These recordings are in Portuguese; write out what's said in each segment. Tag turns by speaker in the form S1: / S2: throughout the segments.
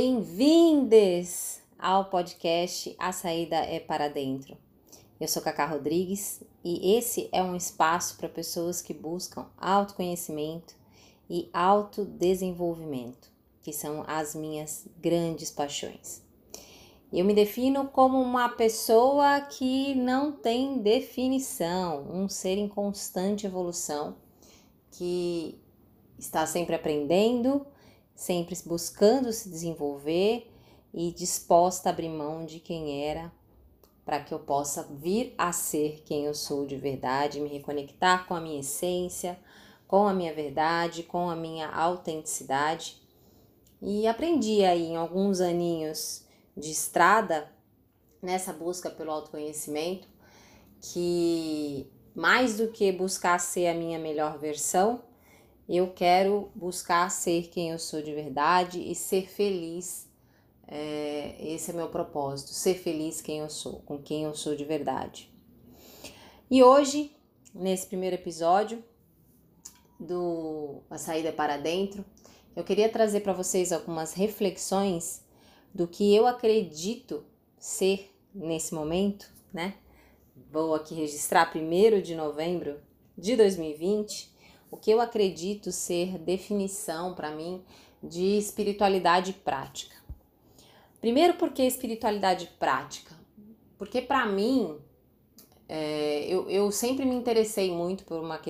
S1: Bem-vindes ao podcast A Saída é para Dentro. Eu sou Cacá Rodrigues e esse é um espaço para pessoas que buscam autoconhecimento e autodesenvolvimento, que são as minhas grandes paixões. Eu me defino como uma pessoa que não tem definição, um ser em constante evolução, que está sempre aprendendo, sempre buscando se desenvolver e disposta a abrir mão de quem era para que eu possa vir a ser quem eu sou de verdade, me reconectar com a minha essência, com a minha verdade, com a minha autenticidade. E aprendi aí em alguns aninhos de estrada, nessa busca pelo autoconhecimento, que mais do que buscar ser a minha melhor versão, eu quero buscar ser quem eu sou de verdade e ser feliz. É, esse é meu propósito, ser feliz quem eu sou, com quem eu sou de verdade. E hoje, nesse primeiro episódio do A Saída para Dentro, eu queria trazer para vocês algumas reflexões do que eu acredito ser nesse momento, né? Vou aqui registrar 1 de novembro de 2020, o que eu acredito ser definição para mim de espiritualidade prática. Primeiro, porque espiritualidade prática? Porque para mim, é, eu, eu sempre me interessei muito por uma,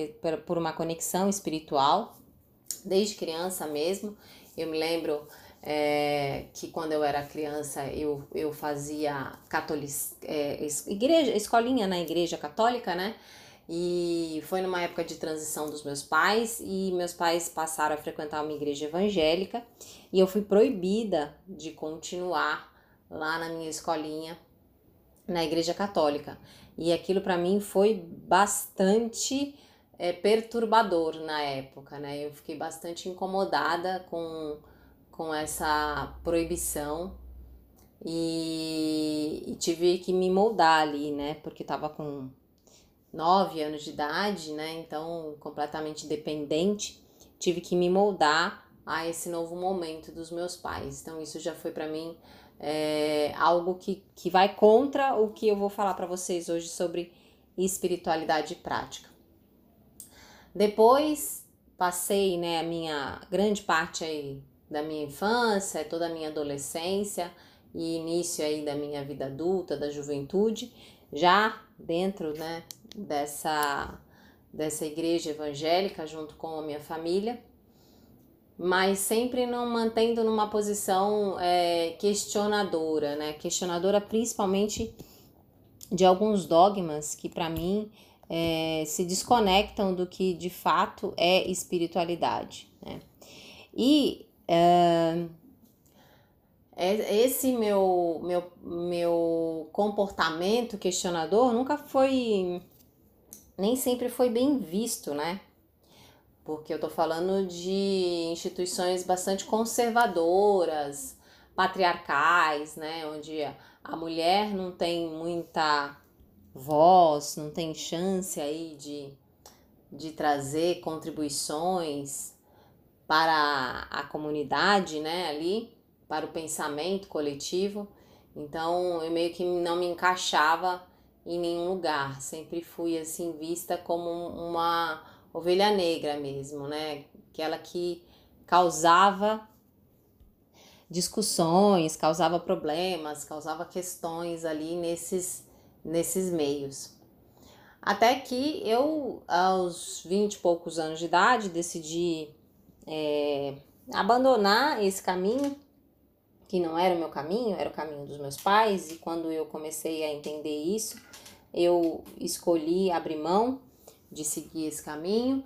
S1: por uma conexão espiritual, desde criança mesmo. Eu me lembro é, que quando eu era criança eu, eu fazia catolic, é, igreja, escolinha na igreja católica, né? E foi numa época de transição dos meus pais e meus pais passaram a frequentar uma igreja evangélica e eu fui proibida de continuar lá na minha escolinha na igreja católica. E aquilo para mim foi bastante é, perturbador na época, né? Eu fiquei bastante incomodada com com essa proibição e, e tive que me moldar ali, né? Porque tava com nove anos de idade, né? Então, completamente dependente, tive que me moldar a esse novo momento dos meus pais. Então, isso já foi para mim é, algo que, que vai contra o que eu vou falar para vocês hoje sobre espiritualidade prática. Depois, passei, né, a minha grande parte aí da minha infância, toda a minha adolescência e início aí da minha vida adulta, da juventude, já dentro, né, dessa dessa igreja evangélica junto com a minha família, mas sempre não mantendo numa posição é, questionadora, né, questionadora principalmente de alguns dogmas que para mim é, se desconectam do que de fato é espiritualidade, né? E é, esse meu, meu, meu comportamento questionador nunca foi, nem sempre foi bem visto, né? Porque eu tô falando de instituições bastante conservadoras, patriarcais, né? Onde a mulher não tem muita voz, não tem chance aí de, de trazer contribuições para a comunidade, né, ali, para o pensamento coletivo. Então, eu meio que não me encaixava em nenhum lugar, sempre fui assim vista como uma ovelha negra mesmo, né? Aquela que causava discussões, causava problemas, causava questões ali nesses nesses meios. Até que eu, aos 20 e poucos anos de idade, decidi é, abandonar esse caminho, que não era o meu caminho, era o caminho dos meus pais, e quando eu comecei a entender isso, eu escolhi abrir mão de seguir esse caminho.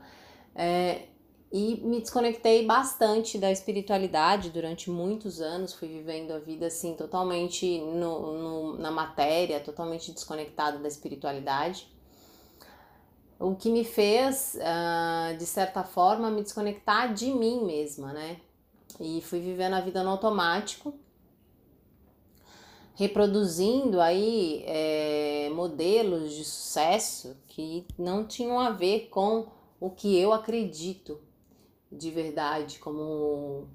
S1: É, e me desconectei bastante da espiritualidade durante muitos anos, fui vivendo a vida assim totalmente no, no, na matéria, totalmente desconectada da espiritualidade o que me fez, uh, de certa forma, me desconectar de mim mesma, né? E fui vivendo a vida no automático, reproduzindo aí é, modelos de sucesso que não tinham a ver com o que eu acredito de verdade como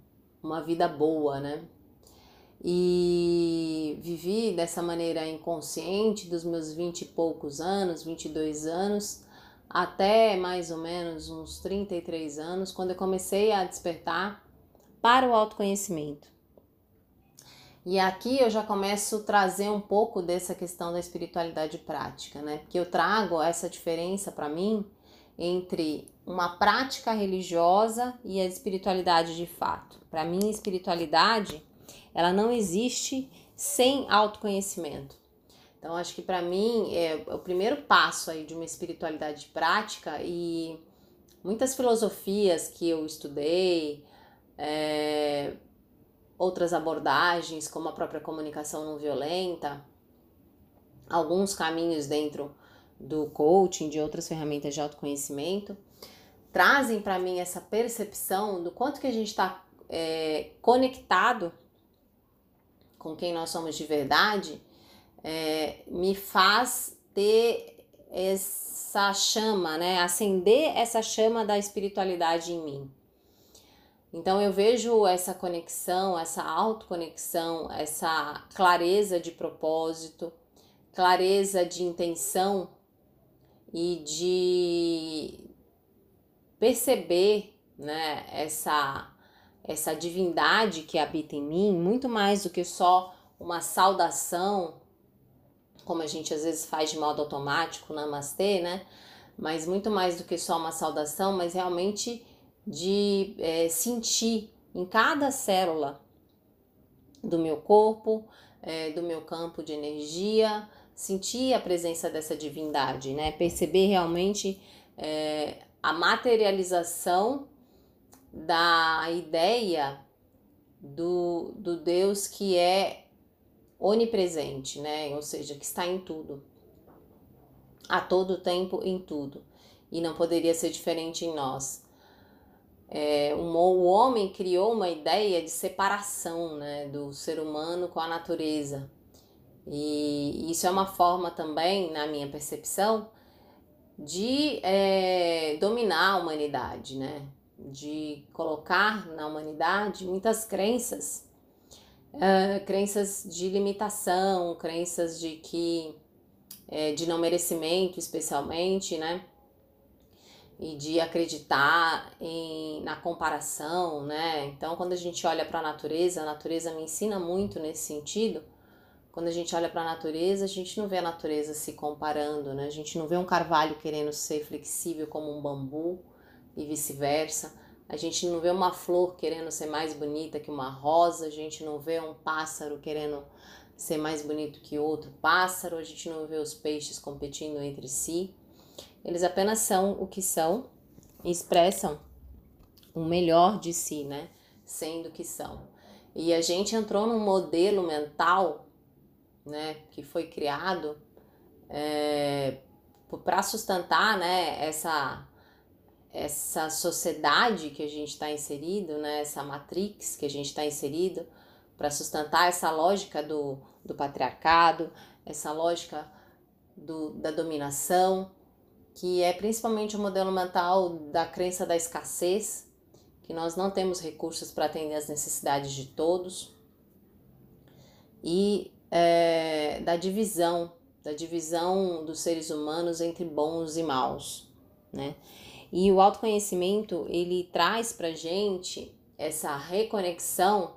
S1: uma vida boa, né? E vivi dessa maneira inconsciente dos meus vinte e poucos anos, 22 anos, até mais ou menos uns 33 anos, quando eu comecei a despertar para o autoconhecimento. E aqui eu já começo a trazer um pouco dessa questão da espiritualidade prática, né? Porque eu trago essa diferença para mim entre uma prática religiosa e a espiritualidade de fato. Para mim, espiritualidade, ela não existe sem autoconhecimento. Então, acho que para mim é o primeiro passo aí de uma espiritualidade prática e muitas filosofias que eu estudei, é, outras abordagens, como a própria comunicação não violenta, alguns caminhos dentro do coaching, de outras ferramentas de autoconhecimento, trazem para mim essa percepção do quanto que a gente está é, conectado com quem nós somos de verdade é, me faz ter essa chama, né? Acender essa chama da espiritualidade em mim. Então eu vejo essa conexão, essa autoconexão, essa clareza de propósito, clareza de intenção e de perceber, né, essa essa divindade que habita em mim, muito mais do que só uma saudação como a gente às vezes faz de modo automático, namastê, né? Mas muito mais do que só uma saudação, mas realmente de é, sentir em cada célula do meu corpo, é, do meu campo de energia, sentir a presença dessa divindade, né? Perceber realmente é, a materialização da ideia do, do Deus que é onipresente, né? Ou seja, que está em tudo. A todo tempo em tudo. E não poderia ser diferente em nós. É, um, o homem criou uma ideia de separação né, do ser humano com a natureza. E isso é uma forma também, na minha percepção, de é, dominar a humanidade, né? De colocar na humanidade muitas crenças uh, crenças de limitação, crenças de que é, de não merecimento, especialmente, né? E de acreditar em, na comparação, né? Então, quando a gente olha para a natureza, a natureza me ensina muito nesse sentido. Quando a gente olha para a natureza, a gente não vê a natureza se comparando, né? A gente não vê um carvalho querendo ser flexível como um bambu e vice-versa a gente não vê uma flor querendo ser mais bonita que uma rosa, a gente não vê um pássaro querendo ser mais bonito que outro pássaro, a gente não vê os peixes competindo entre si. Eles apenas são o que são e expressam o melhor de si, né? Sendo que são. E a gente entrou num modelo mental, né, que foi criado é, para sustentar, né, essa essa sociedade que a gente está inserido, né, essa matrix que a gente está inserido, para sustentar essa lógica do, do patriarcado, essa lógica do, da dominação, que é principalmente o modelo mental da crença da escassez, que nós não temos recursos para atender as necessidades de todos, e é, da divisão, da divisão dos seres humanos entre bons e maus, né? E o autoconhecimento, ele traz pra gente essa reconexão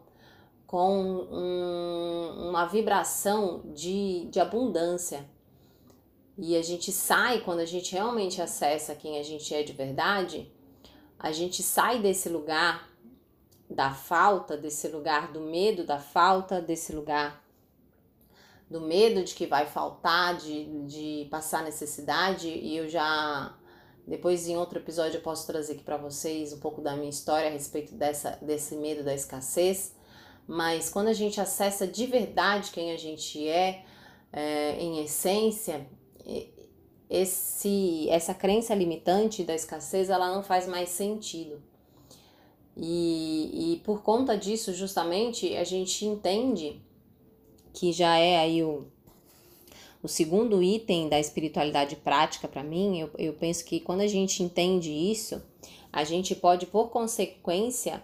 S1: com um, uma vibração de, de abundância. E a gente sai, quando a gente realmente acessa quem a gente é de verdade, a gente sai desse lugar da falta, desse lugar do medo da falta, desse lugar do medo de que vai faltar, de, de passar necessidade. E eu já depois, em outro episódio, eu posso trazer aqui para vocês um pouco da minha história a respeito dessa, desse medo da escassez. Mas quando a gente acessa de verdade quem a gente é, é em essência, esse, essa crença limitante da escassez ela não faz mais sentido. E, e por conta disso, justamente, a gente entende que já é aí o o segundo item da espiritualidade prática, para mim, eu, eu penso que quando a gente entende isso, a gente pode, por consequência,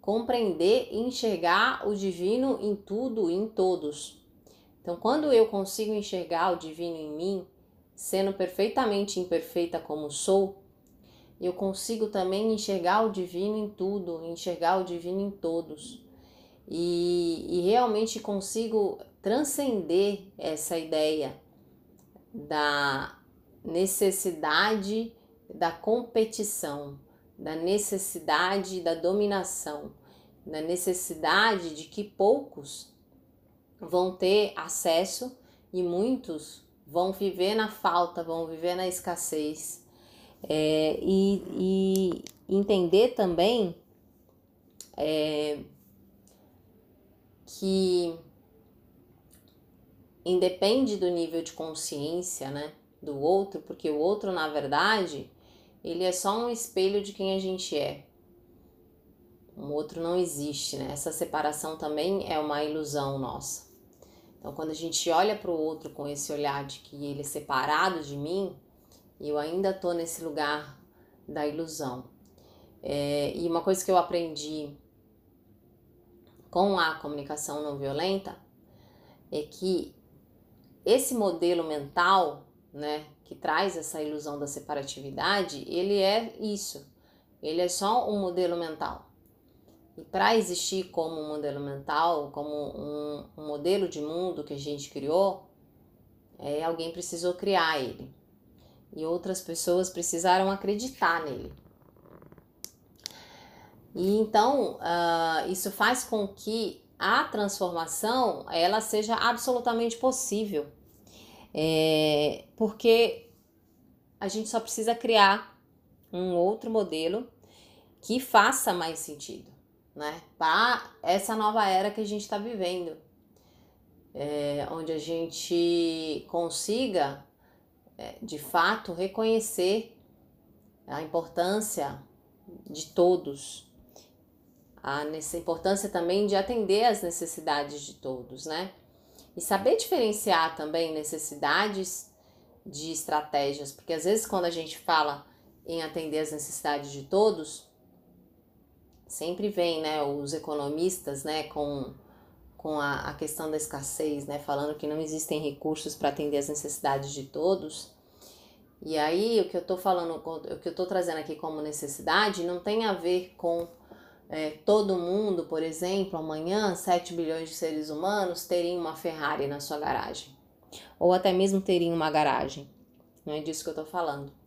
S1: compreender e enxergar o divino em tudo e em todos. Então, quando eu consigo enxergar o divino em mim, sendo perfeitamente imperfeita como sou, eu consigo também enxergar o divino em tudo, enxergar o divino em todos. E, e realmente consigo transcender essa ideia da necessidade da competição, da necessidade da dominação, da necessidade de que poucos vão ter acesso e muitos vão viver na falta, vão viver na escassez. É, e, e, entender também é, que independe do nível de consciência né, do outro, porque o outro, na verdade, ele é só um espelho de quem a gente é. Um outro não existe, né? Essa separação também é uma ilusão nossa. Então, quando a gente olha para o outro com esse olhar de que ele é separado de mim, eu ainda estou nesse lugar da ilusão. É, e uma coisa que eu aprendi com a comunicação não violenta é que esse modelo mental, né, que traz essa ilusão da separatividade, ele é isso. Ele é só um modelo mental. Para existir como um modelo mental, como um, um, modelo de mundo que a gente criou, é, alguém precisou criar ele. E outras pessoas precisaram acreditar nele. E então, uh, isso faz com que a transformação ela seja absolutamente possível. É, porque a gente só precisa criar um outro modelo que faça mais sentido, né? Para essa nova era que a gente está vivendo, é, onde a gente consiga, é, de fato, reconhecer a importância de todos, a importância também de atender às necessidades de todos, né? E saber diferenciar também necessidades de estratégias, porque às vezes quando a gente fala em atender às necessidades de todos, sempre vem, né, os economistas, né, com, com a, a questão da escassez, né, falando que não existem recursos para atender às necessidades de todos. E aí o que eu estou falando, o que eu estou trazendo aqui como necessidade não tem a ver com é, todo mundo, por exemplo, amanhã 7 bilhões de seres humanos teriam uma Ferrari na sua garagem. Ou até mesmo teriam uma garagem. Não é disso que eu estou falando.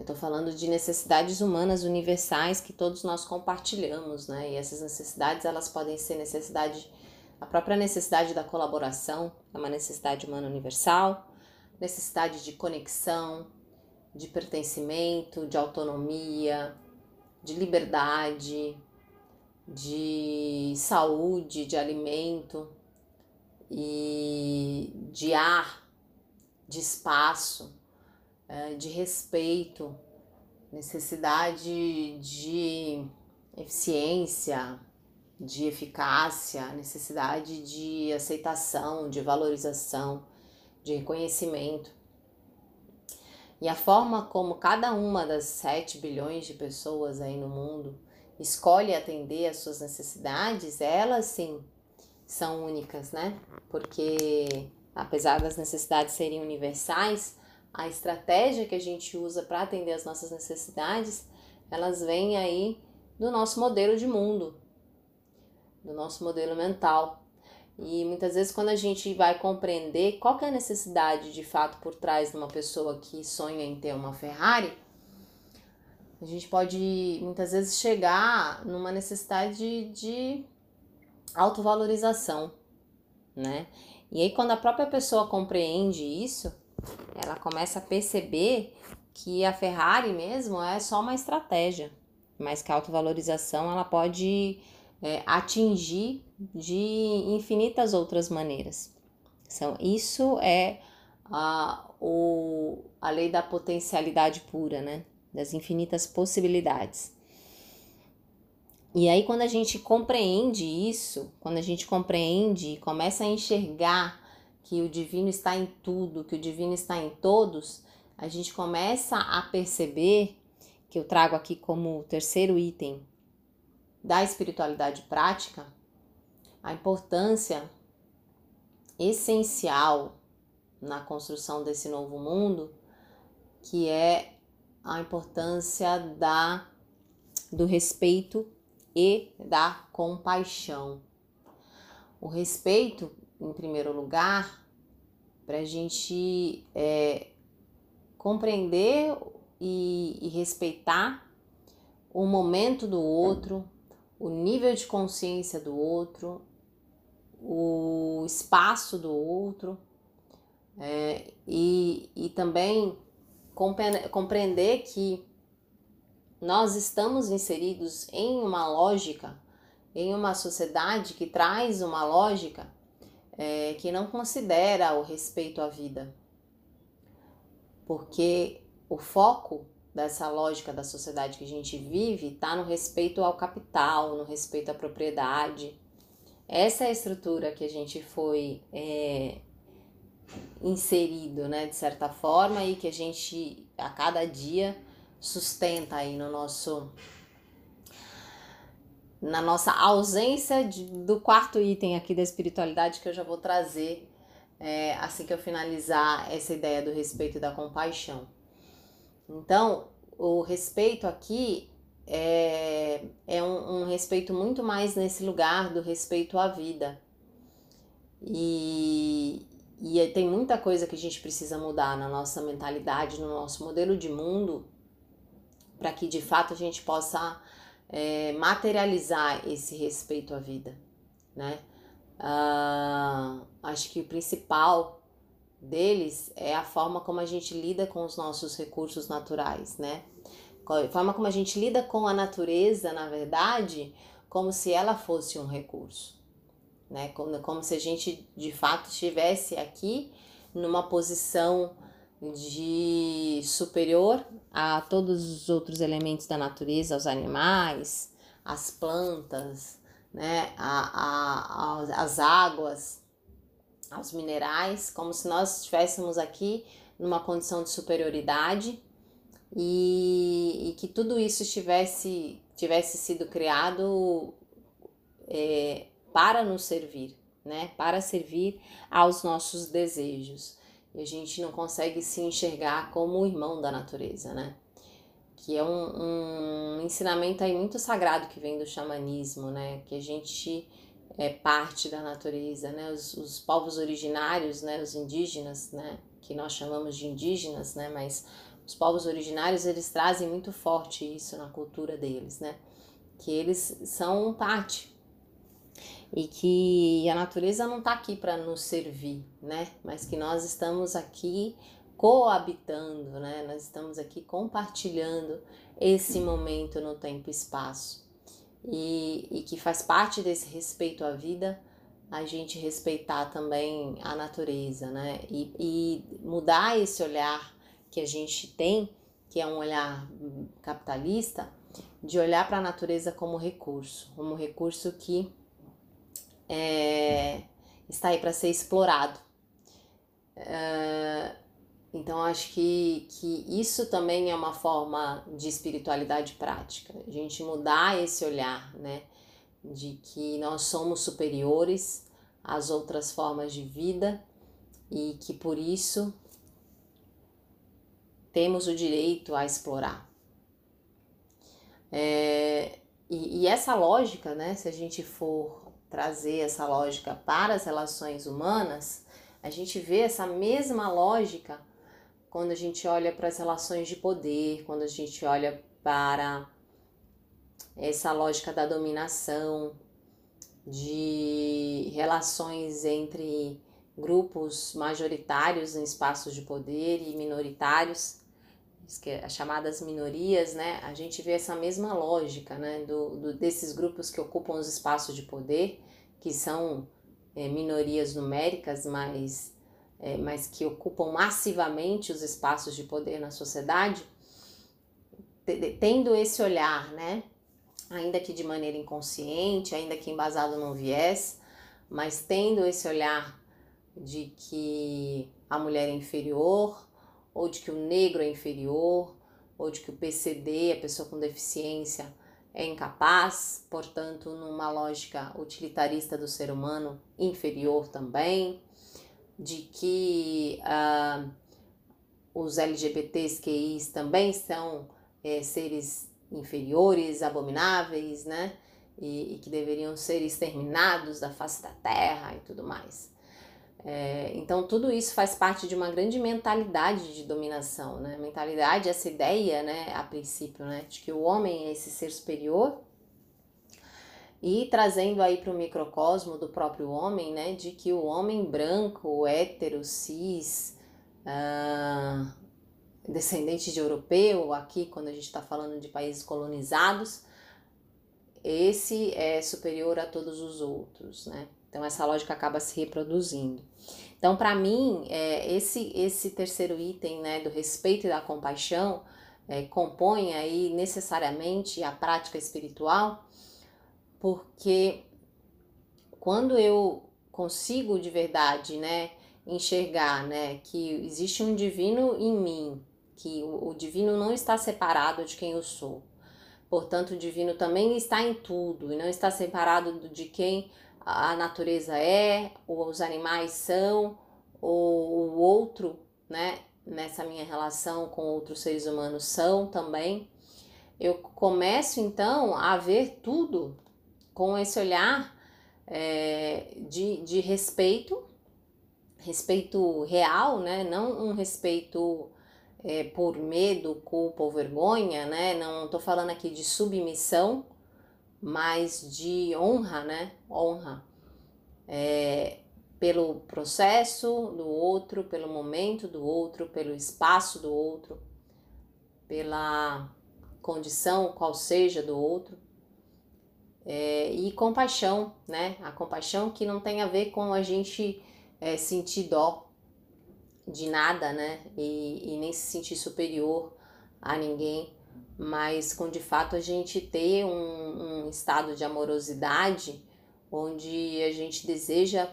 S1: Eu estou falando de necessidades humanas universais que todos nós compartilhamos, né? E essas necessidades, elas podem ser necessidade, a própria necessidade da colaboração, é uma necessidade humana universal, necessidade de conexão, de pertencimento, de autonomia, de liberdade, de saúde, de alimento e de ar, de espaço, de respeito, necessidade de eficiência, de eficácia, necessidade de aceitação, de valorização, de reconhecimento. E a forma como cada uma das 7 bilhões de pessoas aí no mundo escolhe atender às suas necessidades, elas sim são únicas, né? Porque apesar das necessidades serem universais, a estratégia que a gente usa para atender às nossas necessidades, elas vêm aí do nosso modelo de mundo, do nosso modelo mental. E muitas vezes quando a gente vai compreender qual é a necessidade de fato por trás de uma pessoa que sonha em ter uma Ferrari, a gente pode muitas vezes chegar numa necessidade de autovalorização, né? E aí quando a própria pessoa compreende isso, ela começa a perceber que a Ferrari mesmo é só uma estratégia, mas que a autovalorização ela pode é, atingir de infinitas outras maneiras. Então, isso é a, o, a lei da potencialidade pura, né? Das infinitas possibilidades. E aí, quando a gente compreende isso, quando a gente compreende e começa a enxergar que o divino está em tudo, que o divino está em todos, a gente começa a perceber que eu trago aqui como terceiro item da espiritualidade prática, a importância essencial na construção desse novo mundo, que é a importância da do respeito e da compaixão. O respeito, em primeiro lugar, para a gente é, compreender e, e respeitar o momento do outro, o nível de consciência do outro, o espaço do outro é, e, e também compreender que nós estamos inseridos em uma lógica, em uma sociedade que traz uma lógica é, que não considera o respeito à vida. Porque o foco dessa lógica da sociedade que a gente vive está no respeito ao capital, no respeito à propriedade. Essa é a estrutura que a gente foi é, inserido, né, de certa forma, e que a gente a cada dia sustenta aí no nosso na nossa ausência de, do quarto item aqui da espiritualidade que eu já vou trazer é, assim que eu finalizar essa ideia do respeito e da compaixão. Então, o respeito aqui é, é um, um respeito muito mais nesse lugar do respeito à vida. E, e tem muita coisa que a gente precisa mudar na nossa mentalidade, no nosso modelo de mundo, para que de fato a gente possa é, materializar esse respeito à vida, né? Uh, acho que o principal deles é a forma como a gente lida com os nossos recursos naturais, né? A forma como a gente lida com a natureza, na verdade, como se ela fosse um recurso, né? Como, como se a gente de fato estivesse aqui numa posição de superior a todos os outros elementos da natureza, aos animais, as plantas, né, a, a, as águas, aos minerais, como se nós estivéssemos aqui numa condição de superioridade e, e que tudo isso estivesse tivesse sido criado é, para nos servir, né, para servir aos nossos desejos. E a gente não consegue se enxergar como o irmão da natureza, né? Que é um, um ensinamento aí muito sagrado que vem do xamanismo, né? Que a gente é parte da natureza, né? Os, os povos originários, né? Os indígenas, né? Que nós chamamos de indígenas, né? Mas os povos originários, eles trazem muito forte isso na cultura deles, né? Que eles são parte e que a natureza não está aqui para nos servir, né? Mas que nós estamos aqui coabitando, né? Nós estamos aqui compartilhando esse momento no tempo e espaço. E, e que faz parte desse respeito à vida a gente respeitar também a natureza, né? E, e mudar esse olhar que a gente tem, que é um olhar capitalista, de olhar para a natureza como recurso, como recurso que é, está aí para ser explorado. É, então, acho que, que isso também é uma forma de espiritualidade prática, a gente mudar esse olhar, né? De que nós somos superiores às outras formas de vida e que por isso temos o direito a explorar. É, e, e, essa lógica, né, se a gente for trazer essa lógica para as relações humanas, a gente vê essa mesma lógica quando a gente olha para as relações de poder, quando a gente olha para essa lógica da dominação, de relações entre grupos majoritários em espaços de poder e minoritários, as chamadas minorias, né? A gente vê essa mesma lógica, né? Do, do desses grupos que ocupam os espaços de poder, que são é, minorias numéricas, mas, é, mas que ocupam massivamente os espaços de poder na sociedade, tendo esse olhar, né? Ainda que de maneira inconsciente, ainda que embasado num viés, mas tendo esse olhar de que a mulher é inferior, ou de que o negro é inferior, ou de que o PCD, a pessoa com deficiência, é incapaz, portanto, numa lógica utilitarista do ser humano, inferior também, de que uh, os LGBTs QIs também são é, seres inferiores, abomináveis, né? E, e, que deveriam ser exterminados da face da terra e tudo mais. É, então, tudo isso faz parte de uma grande mentalidade de dominação, né? Mentalidade, essa ideia, né, a princípio, né, de que o homem é esse ser superior e trazendo aí para o microcosmo do próprio homem, né, de que o homem branco, hétero, cis, uh, descendente de europeu, aqui quando a gente está falando de países colonizados, esse é superior a todos os outros, né? Então essa lógica acaba se reproduzindo. Então, para mim, é, esse esse terceiro item, né, do respeito e da compaixão, é, compõe aí necessariamente a prática espiritual, porque quando eu consigo de verdade, né, enxergar, né, que existe um divino em mim, que o, o divino não está separado de quem eu sou. Portanto, o divino também está em tudo e não está separado de quem a natureza é, ou os animais são, ou o outro, né, nessa minha relação com outros seres humanos são também. Eu começo então a ver tudo com esse olhar é, de, de respeito, respeito real, né? Não um respeito é, por medo, culpa ou vergonha, né? Não estou falando aqui de submissão, mas de honra, né? Honra. É, pelo processo do outro, pelo momento do outro, pelo espaço do outro, pela condição qual seja do outro. É, e compaixão, né? A compaixão que não tem a ver com a gente é, sentir dó de nada, né? E, e nem se sentir superior a ninguém, mas com de fato a gente ter um, um estado de amorosidade onde a gente deseja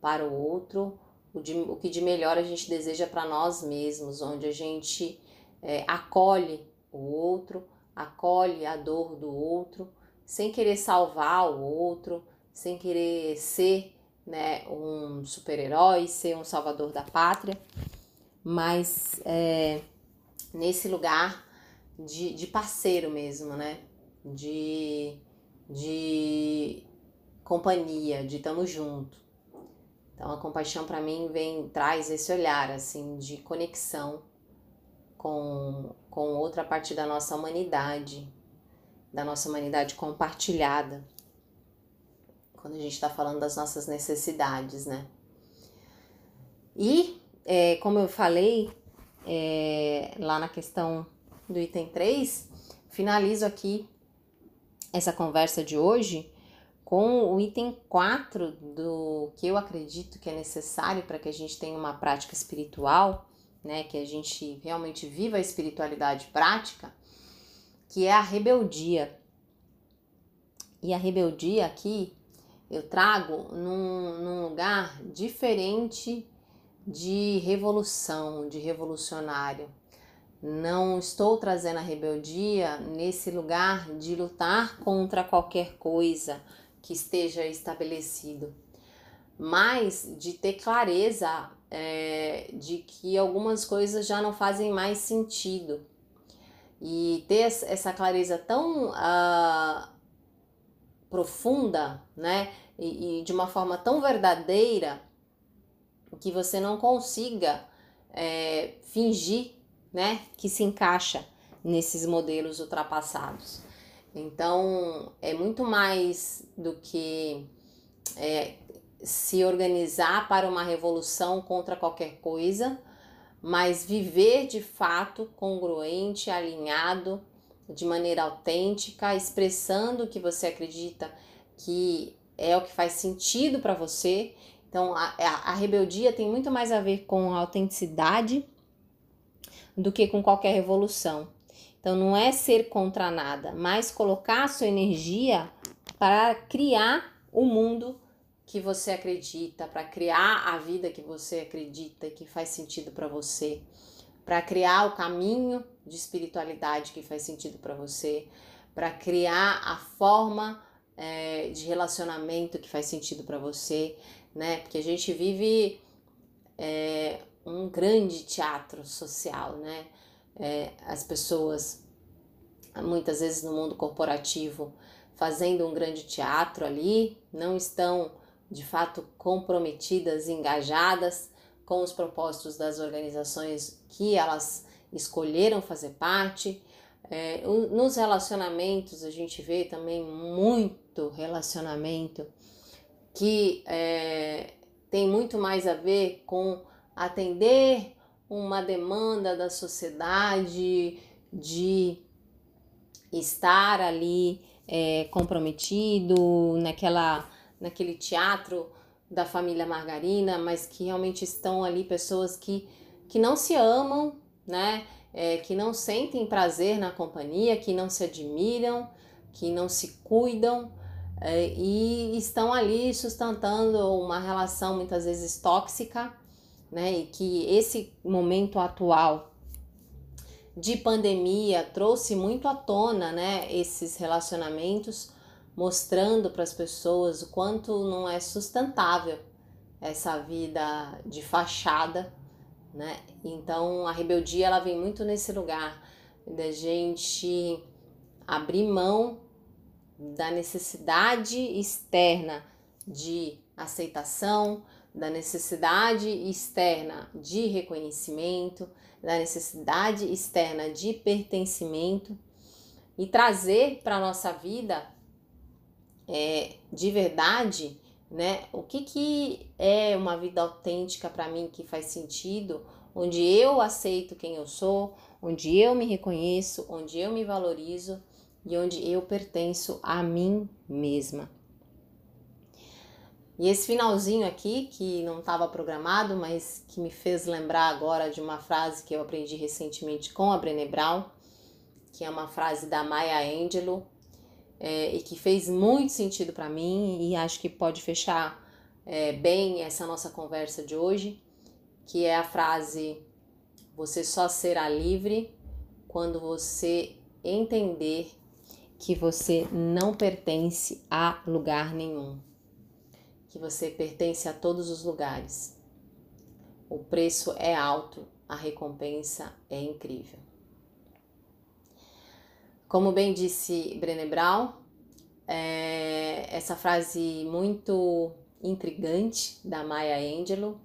S1: para o outro o, de, o que de melhor a gente deseja para nós mesmos, onde a gente é, acolhe o outro, acolhe a dor do outro sem querer salvar o outro, sem querer ser né, um super-herói, ser um salvador da pátria, mas é, nesse lugar de, de parceiro mesmo, né? De, de companhia, de estamos junto. Então a compaixão para mim vem traz esse olhar assim de conexão com, com outra parte da nossa humanidade, da nossa humanidade compartilhada, quando a gente está falando das nossas necessidades, né? E, é, como eu falei é, lá na questão do item 3, finalizo aqui essa conversa de hoje com o item 4 do que eu acredito que é necessário para que a gente tenha uma prática espiritual, né, que a gente realmente viva a espiritualidade prática, que é a rebeldia. E a rebeldia aqui eu trago num, num lugar diferente de revolução, de revolucionário. Não estou trazendo a rebeldia nesse lugar de lutar contra qualquer coisa que esteja estabelecido, mas de ter clareza é, de que algumas coisas já não fazem mais sentido e ter essa clareza tão uh, profunda, né? E, e, de uma forma tão verdadeira que você não consiga é, fingir, né? Que se encaixa nesses modelos ultrapassados. Então, é muito mais do que é, se organizar para uma revolução contra qualquer coisa mas viver de fato congruente, alinhado, de maneira autêntica, expressando o que você acredita que é o que faz sentido para você. Então, a, a, rebeldia tem muito mais a ver com a autenticidade do que com qualquer revolução. Então, não é ser contra nada, mas colocar a sua energia para criar o mundo que você acredita, para criar a vida que você acredita e que faz sentido para você, para criar o caminho de espiritualidade que faz sentido para você, para criar a forma é, de relacionamento que faz sentido para você, né? Porque a gente vive é, um grande teatro social, né? É, as pessoas, muitas vezes no mundo corporativo, fazendo um grande teatro ali, não estão de fato comprometidas, engajadas com os propósitos das organizações que elas escolheram fazer parte. É, nos relacionamentos, a gente vê também muito relacionamento que é, tem muito mais a ver com atender uma demanda da sociedade de estar ali é, comprometido naquela, naquele teatro da família Margarina, mas que realmente estão ali pessoas que, que não se amam, né? É, que não sentem prazer na companhia, que não se admiram, que não se cuidam é, e estão ali sustentando uma relação muitas vezes tóxica, né? E que esse momento atual de pandemia trouxe muito à tona, né? Esses relacionamentos, mostrando para as pessoas o quanto não é sustentável essa vida de fachada né? Então a rebeldia ela vem muito nesse lugar da gente abrir mão da necessidade externa de aceitação, da necessidade externa de reconhecimento, da necessidade externa de pertencimento e trazer para a nossa vida é, de verdade né? O que, que é uma vida autêntica para mim que faz sentido, onde eu aceito quem eu sou, onde eu me reconheço, onde eu me valorizo e onde eu pertenço a mim mesma. E esse finalzinho aqui, que não estava programado, mas que me fez lembrar agora de uma frase que eu aprendi recentemente com a Brené Brown, que é uma frase da Maya Angelou, é, e que fez muito sentido para mim e acho que pode fechar é, bem essa nossa conversa de hoje, que é a frase: Você só será livre quando você entender que você não pertence a lugar nenhum, que você pertence a todos os lugares. O preço é alto, a recompensa é incrível. Como bem disse Brené Brown, é essa frase muito intrigante da Maya Angelou,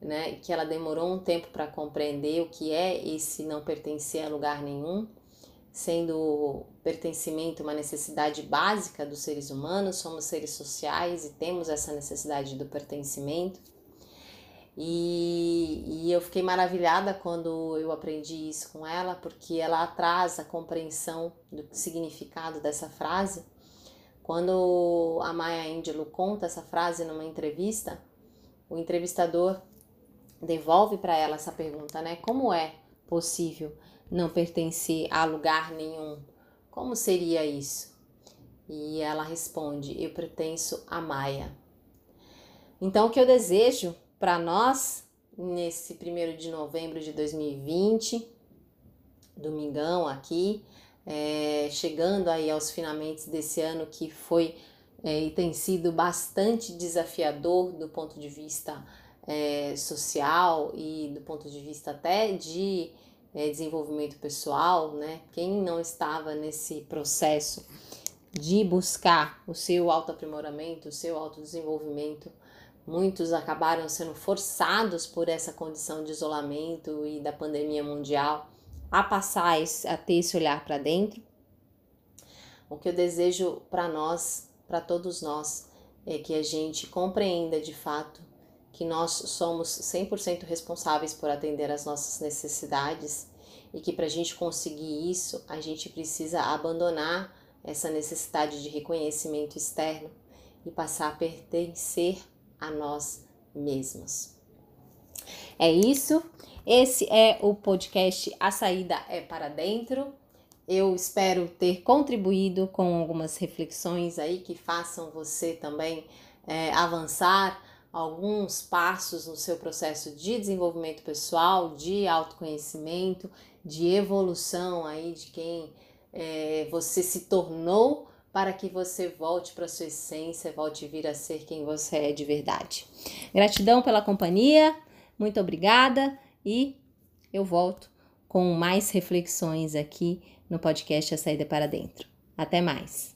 S1: né, que ela demorou um tempo para compreender o que é esse não pertencer a lugar nenhum, sendo pertencimento uma necessidade básica dos seres humanos, somos seres sociais e temos essa necessidade do pertencimento. E, e eu fiquei maravilhada quando eu aprendi isso com ela, porque ela traz a compreensão do significado dessa frase. Quando a Maya Angelou conta essa frase numa entrevista, o entrevistador devolve para ela essa pergunta, né? Como é possível não pertencer a lugar nenhum? Como seria isso? E ela responde: Eu pertenço a Maia. Então, o que eu desejo para nós nesse primeiro de novembro de 2020, domingão aqui, é, chegando aí aos finalmente desse ano que foi é, e tem sido bastante desafiador do ponto de vista é, social e do ponto de vista até de é, desenvolvimento pessoal, né? Quem não estava nesse processo de buscar o seu autoaprimoramento, o seu autodesenvolvimento, Muitos acabaram sendo forçados por essa condição de isolamento e da pandemia mundial a passar a ter esse olhar para dentro. O que eu desejo para nós, para todos nós, é que a gente compreenda de fato que nós somos 100% responsáveis por atender às nossas necessidades e que para a gente conseguir isso, a gente precisa abandonar essa necessidade de reconhecimento externo e passar a pertencer a nós mesmos. É isso. Esse é o podcast A Saída é para Dentro. Eu espero ter contribuído com algumas reflexões aí que façam você também é, avançar alguns passos no seu processo de desenvolvimento pessoal, de autoconhecimento, de evolução aí de quem é, você se tornou para que você volte para sua essência, volte vir a ser quem você é de verdade. Gratidão pela companhia, muito obrigada e eu volto com mais reflexões aqui no podcast A Saída para Dentro. Até mais!